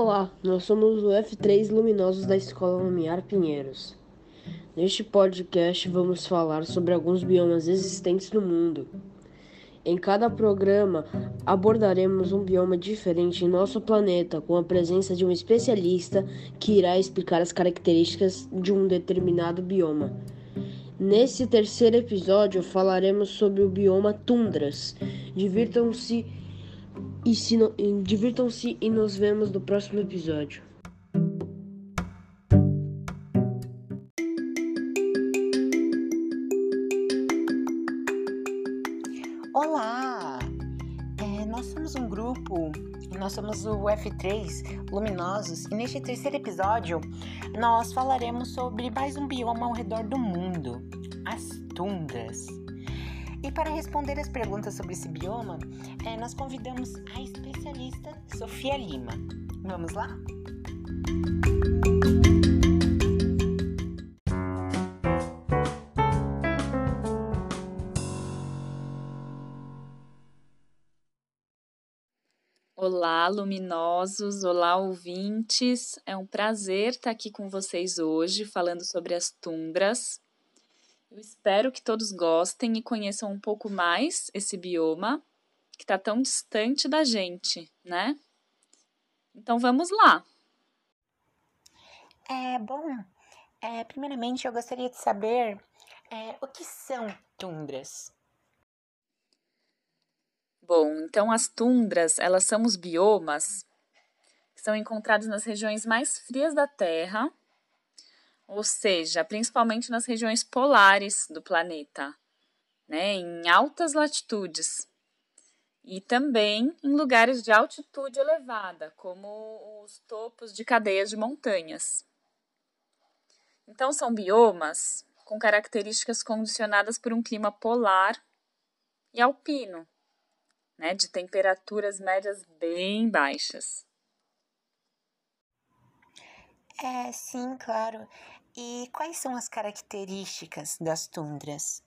Olá, nós somos o F3 Luminosos da Escola Lumiar Pinheiros. Neste podcast vamos falar sobre alguns biomas existentes no mundo. Em cada programa abordaremos um bioma diferente em nosso planeta, com a presença de um especialista que irá explicar as características de um determinado bioma. Nesse terceiro episódio falaremos sobre o bioma tundras. Divirtam-se e divirtam-se e nos vemos no próximo episódio. Olá! É, nós somos um grupo, nós somos o F3 Luminosos e neste terceiro episódio nós falaremos sobre mais um bioma ao redor do mundo, as tundras. E para responder as perguntas sobre esse bioma, é, nós convidamos a especialista Sofia Lima. Vamos lá? Olá, luminosos! Olá, ouvintes! É um prazer estar aqui com vocês hoje falando sobre as tundras. Eu espero que todos gostem e conheçam um pouco mais esse bioma que está tão distante da gente, né? Então vamos lá. É bom. É, primeiramente, eu gostaria de saber é, o que são tundras. Bom, então as tundras, elas são os biomas que são encontrados nas regiões mais frias da Terra ou seja, principalmente nas regiões polares do planeta, né, em altas latitudes. E também em lugares de altitude elevada, como os topos de cadeias de montanhas. Então, são biomas com características condicionadas por um clima polar e alpino, né, de temperaturas médias bem baixas. É, sim, claro. E quais são as características das tundras?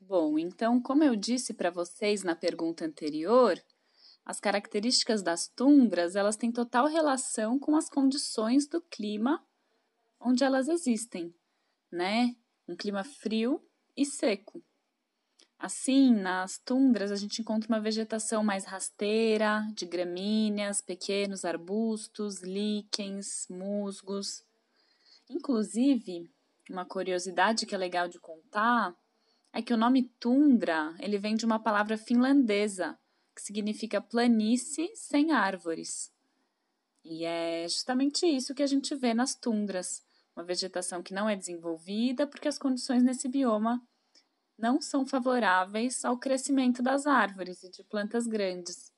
Bom, então, como eu disse para vocês na pergunta anterior, as características das tundras, elas têm total relação com as condições do clima onde elas existem, né? Um clima frio e seco. Assim, nas tundras, a gente encontra uma vegetação mais rasteira, de gramíneas, pequenos arbustos, líquens, musgos. Inclusive, uma curiosidade que é legal de contar é que o nome tundra ele vem de uma palavra finlandesa que significa planície sem árvores. E é justamente isso que a gente vê nas tundras, uma vegetação que não é desenvolvida porque as condições nesse bioma não são favoráveis ao crescimento das árvores e de plantas grandes.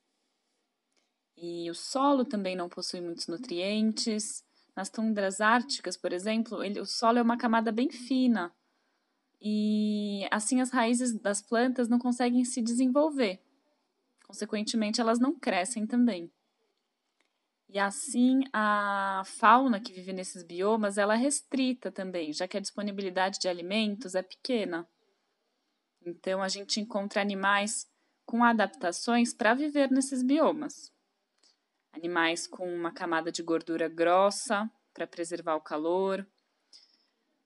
E o solo também não possui muitos nutrientes, nas tundras árticas, por exemplo, ele, o solo é uma camada bem fina e assim as raízes das plantas não conseguem se desenvolver. Consequentemente, elas não crescem também. E assim a fauna que vive nesses biomas ela é restrita também, já que a disponibilidade de alimentos é pequena. Então a gente encontra animais com adaptações para viver nesses biomas animais com uma camada de gordura grossa para preservar o calor,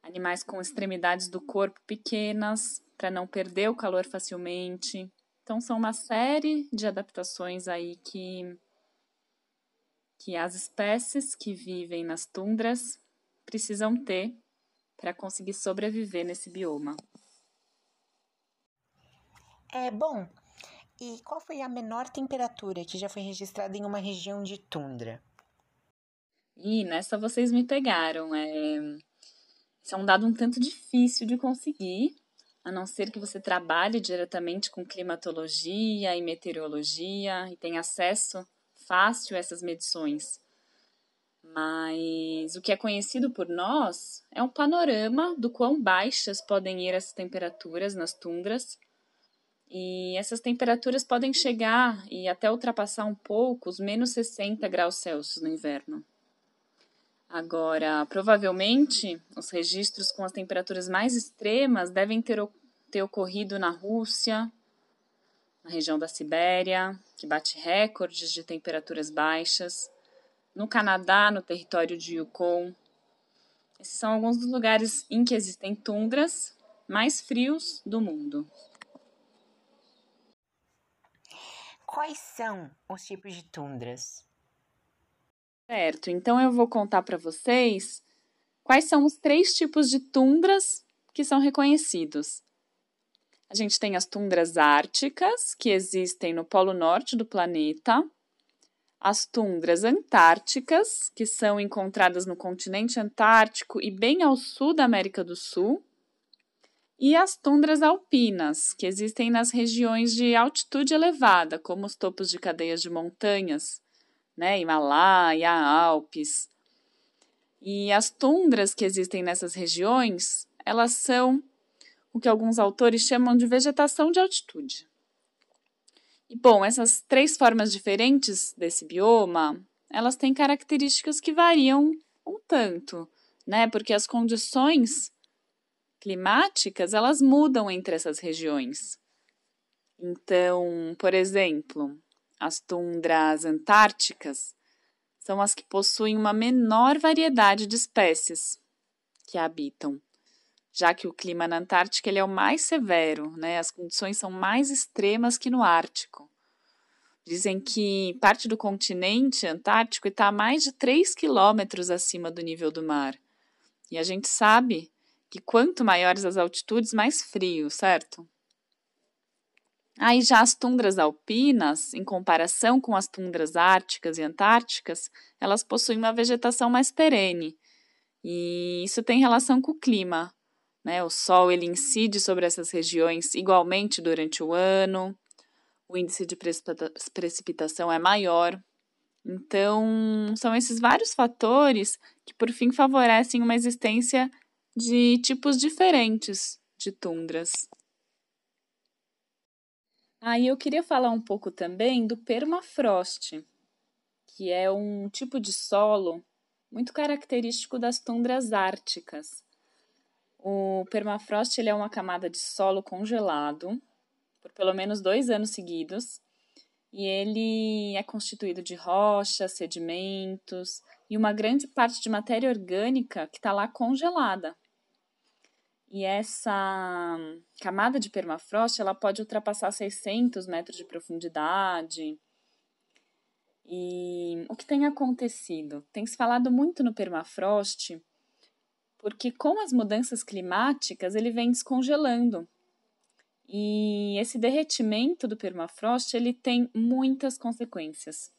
animais com extremidades do corpo pequenas para não perder o calor facilmente. Então são uma série de adaptações aí que que as espécies que vivem nas tundras precisam ter para conseguir sobreviver nesse bioma. É bom, e qual foi a menor temperatura que já foi registrada em uma região de tundra? E nessa vocês me pegaram. É... Isso é um dado um tanto difícil de conseguir, a não ser que você trabalhe diretamente com climatologia e meteorologia e tenha acesso fácil a essas medições. Mas o que é conhecido por nós é um panorama do quão baixas podem ir as temperaturas nas tundras e essas temperaturas podem chegar e até ultrapassar um pouco os menos 60 graus Celsius no inverno. Agora, provavelmente, os registros com as temperaturas mais extremas devem ter, ter ocorrido na Rússia, na região da Sibéria, que bate recordes de temperaturas baixas, no Canadá, no território de Yukon. Esses são alguns dos lugares em que existem tundras mais frios do mundo. Quais são os tipos de tundras? Certo, então eu vou contar para vocês quais são os três tipos de tundras que são reconhecidos. A gente tem as tundras árticas, que existem no polo norte do planeta, as tundras antárticas, que são encontradas no continente antártico e bem ao sul da América do Sul, e as tundras alpinas, que existem nas regiões de altitude elevada, como os topos de cadeias de montanhas, né, Himalaia, Alpes. E as tundras que existem nessas regiões, elas são o que alguns autores chamam de vegetação de altitude. E bom, essas três formas diferentes desse bioma, elas têm características que variam um tanto, né? Porque as condições climáticas, elas mudam entre essas regiões. Então, por exemplo, as tundras antárticas são as que possuem uma menor variedade de espécies que habitam já que o clima na Antártica ele é o mais severo, né? As condições são mais extremas que no Ártico. Dizem que parte do continente antártico está a mais de 3 quilômetros acima do nível do mar. E a gente sabe que quanto maiores as altitudes, mais frio, certo? Aí já as tundras alpinas, em comparação com as tundras árticas e antárticas, elas possuem uma vegetação mais perene. E isso tem relação com o clima. Né? O Sol ele incide sobre essas regiões igualmente durante o ano, o índice de precipitação é maior. Então, são esses vários fatores que, por fim, favorecem uma existência de tipos diferentes de tundras. Aí ah, eu queria falar um pouco também do permafrost, que é um tipo de solo muito característico das tundras árticas. O permafrost ele é uma camada de solo congelado por pelo menos dois anos seguidos e ele é constituído de rochas, sedimentos e uma grande parte de matéria orgânica que está lá congelada. E essa camada de permafrost ela pode ultrapassar 600 metros de profundidade. E o que tem acontecido? Tem se falado muito no permafrost porque com as mudanças climáticas ele vem descongelando. E esse derretimento do permafrost ele tem muitas consequências.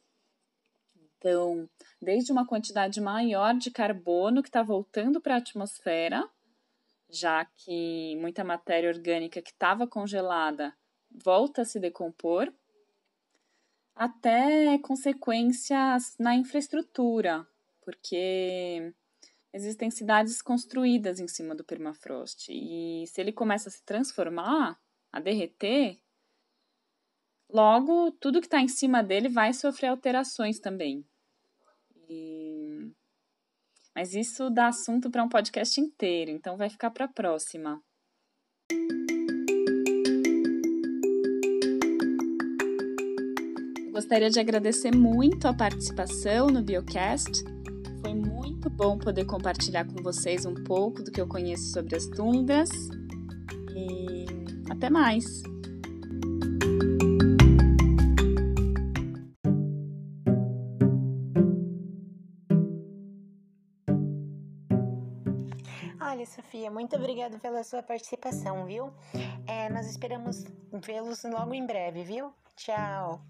Então, desde uma quantidade maior de carbono que está voltando para a atmosfera, já que muita matéria orgânica que estava congelada volta a se decompor, até consequências na infraestrutura, porque existem cidades construídas em cima do permafrost. E se ele começa a se transformar, a derreter, logo tudo que está em cima dele vai sofrer alterações também. E... Mas isso dá assunto para um podcast inteiro, então vai ficar para a próxima. Gostaria de agradecer muito a participação no Biocast foi muito bom poder compartilhar com vocês um pouco do que eu conheço sobre as tundras. E até mais! Olha, Sofia, muito obrigada pela sua participação, viu? É, nós esperamos vê-los logo em breve, viu? Tchau!